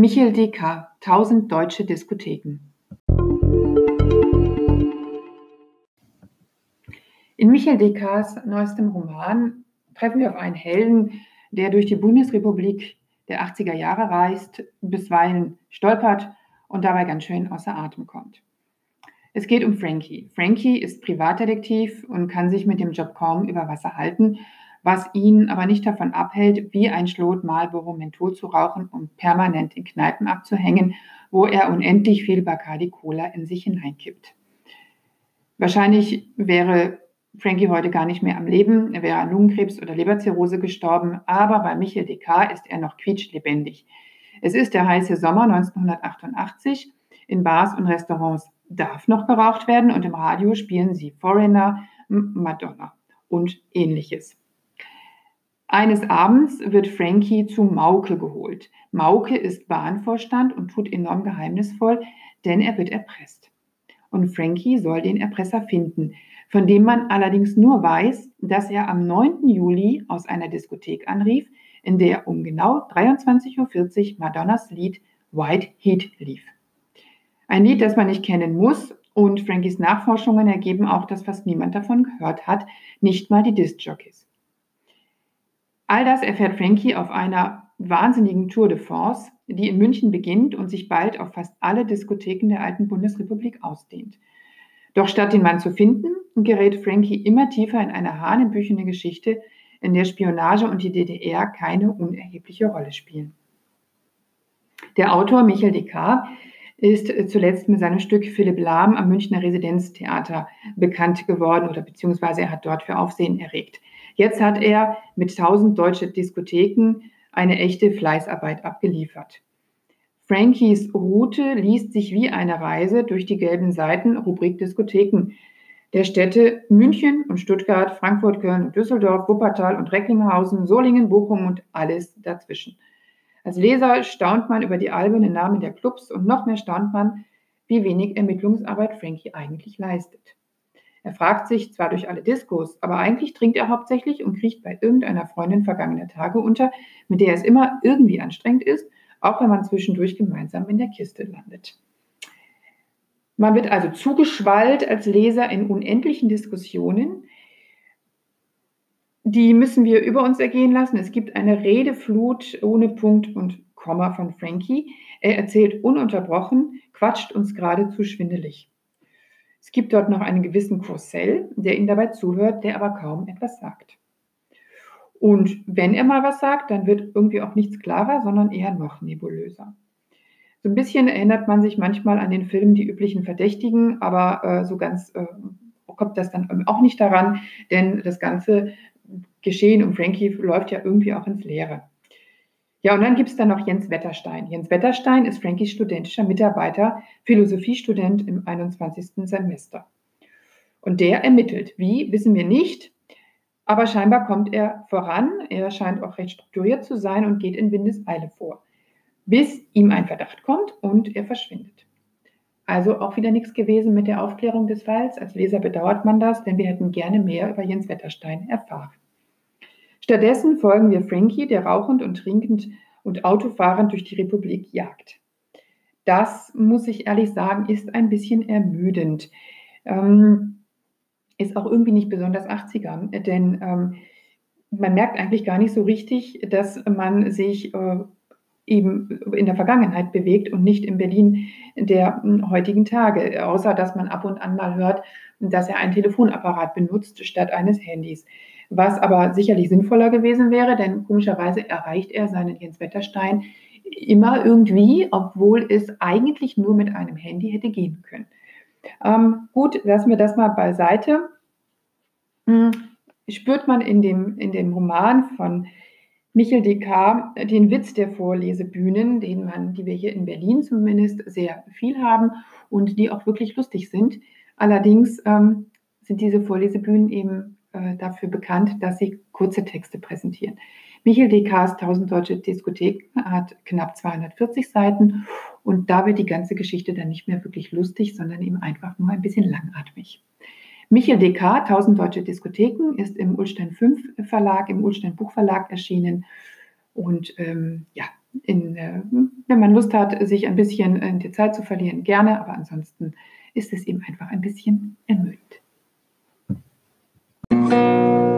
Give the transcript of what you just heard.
Michel Descartes, Tausend deutsche Diskotheken. In Michel Descartes' neuestem Roman treffen wir auf einen Helden, der durch die Bundesrepublik der 80er Jahre reist, bisweilen stolpert und dabei ganz schön außer Atem kommt. Es geht um Frankie. Frankie ist Privatdetektiv und kann sich mit dem Job kaum über Wasser halten was ihn aber nicht davon abhält, wie ein Schlot Marlboro Menthol zu rauchen und permanent in Kneipen abzuhängen, wo er unendlich viel Bacardi Cola in sich hineinkippt. Wahrscheinlich wäre Frankie heute gar nicht mehr am Leben, er wäre an Lungenkrebs oder Leberzirrhose gestorben, aber bei Michel Descartes ist er noch quietschlebendig. Es ist der heiße Sommer 1988. In Bars und Restaurants darf noch geraucht werden und im Radio spielen sie Foreigner, Madonna und ähnliches. Eines Abends wird Frankie zu Mauke geholt. Mauke ist Bahnvorstand und tut enorm geheimnisvoll, denn er wird erpresst. Und Frankie soll den Erpresser finden, von dem man allerdings nur weiß, dass er am 9. Juli aus einer Diskothek anrief, in der um genau 23.40 Uhr Madonnas Lied White Heat lief. Ein Lied, das man nicht kennen muss, und Frankies Nachforschungen ergeben auch, dass fast niemand davon gehört hat, nicht mal die Disc-Jockeys. All das erfährt Frankie auf einer wahnsinnigen Tour de France, die in München beginnt und sich bald auf fast alle Diskotheken der alten Bundesrepublik ausdehnt. Doch statt den Mann zu finden, gerät Frankie immer tiefer in eine hanebüchene Geschichte, in der Spionage und die DDR keine unerhebliche Rolle spielen. Der Autor Michael Descartes ist zuletzt mit seinem Stück Philipp Lahm am Münchner Residenztheater bekannt geworden oder beziehungsweise er hat dort für Aufsehen erregt. Jetzt hat er mit 1000 deutsche Diskotheken eine echte Fleißarbeit abgeliefert. Frankies Route liest sich wie eine Reise durch die gelben Seiten Rubrik Diskotheken der Städte München und Stuttgart, Frankfurt, Köln und Düsseldorf, Wuppertal und Recklinghausen, Solingen, Bochum und alles dazwischen. Als Leser staunt man über die albernen Namen der Clubs und noch mehr staunt man, wie wenig Ermittlungsarbeit Frankie eigentlich leistet. Er fragt sich zwar durch alle Diskos, aber eigentlich trinkt er hauptsächlich und kriecht bei irgendeiner Freundin vergangener Tage unter, mit der es immer irgendwie anstrengend ist, auch wenn man zwischendurch gemeinsam in der Kiste landet. Man wird also zugeschwallt als Leser in unendlichen Diskussionen. Die müssen wir über uns ergehen lassen. Es gibt eine Redeflut ohne Punkt und Komma von Frankie. Er erzählt ununterbrochen, quatscht uns geradezu schwindelig. Es gibt dort noch einen gewissen Coursel, der ihm dabei zuhört, der aber kaum etwas sagt. Und wenn er mal was sagt, dann wird irgendwie auch nichts klarer, sondern eher noch nebulöser. So ein bisschen erinnert man sich manchmal an den Film Die üblichen Verdächtigen, aber äh, so ganz äh, kommt das dann auch nicht daran, denn das ganze Geschehen um Frankie läuft ja irgendwie auch ins Leere. Ja, und dann gibt es dann noch Jens Wetterstein. Jens Wetterstein ist Frankies studentischer Mitarbeiter, Philosophiestudent im 21. Semester. Und der ermittelt. Wie, wissen wir nicht. Aber scheinbar kommt er voran. Er scheint auch recht strukturiert zu sein und geht in Windeseile vor. Bis ihm ein Verdacht kommt und er verschwindet. Also auch wieder nichts gewesen mit der Aufklärung des Falls. Als Leser bedauert man das, denn wir hätten gerne mehr über Jens Wetterstein erfahren. Stattdessen folgen wir Frankie, der rauchend und trinkend und autofahrend durch die Republik jagt. Das, muss ich ehrlich sagen, ist ein bisschen ermüdend. Ähm, ist auch irgendwie nicht besonders 80er, denn ähm, man merkt eigentlich gar nicht so richtig, dass man sich äh, eben in der Vergangenheit bewegt und nicht in Berlin der hm, heutigen Tage, außer dass man ab und an mal hört, dass er einen Telefonapparat benutzt statt eines Handys was aber sicherlich sinnvoller gewesen wäre, denn komischerweise erreicht er seinen Jens Wetterstein immer irgendwie, obwohl es eigentlich nur mit einem Handy hätte gehen können. Ähm, gut, lassen wir das mal beiseite. Hm, spürt man in dem, in dem Roman von Michel Descartes den Witz der Vorlesebühnen, den man, die wir hier in Berlin zumindest sehr viel haben und die auch wirklich lustig sind. Allerdings ähm, sind diese Vorlesebühnen eben äh, dafür bekannt, dass sie kurze Texte präsentieren. Michael Descartes 1000 deutsche Diskotheken hat knapp 240 Seiten und da wird die ganze Geschichte dann nicht mehr wirklich lustig, sondern eben einfach nur ein bisschen langatmig. Michael Descartes 1000 deutsche Diskotheken ist im Ulstein 5 Verlag, im Ulstein Buchverlag erschienen und ähm, ja, in, äh, wenn man Lust hat, sich ein bisschen in die Zeit zu verlieren, gerne, aber ansonsten ist es eben einfach ein bisschen ermüdend. Música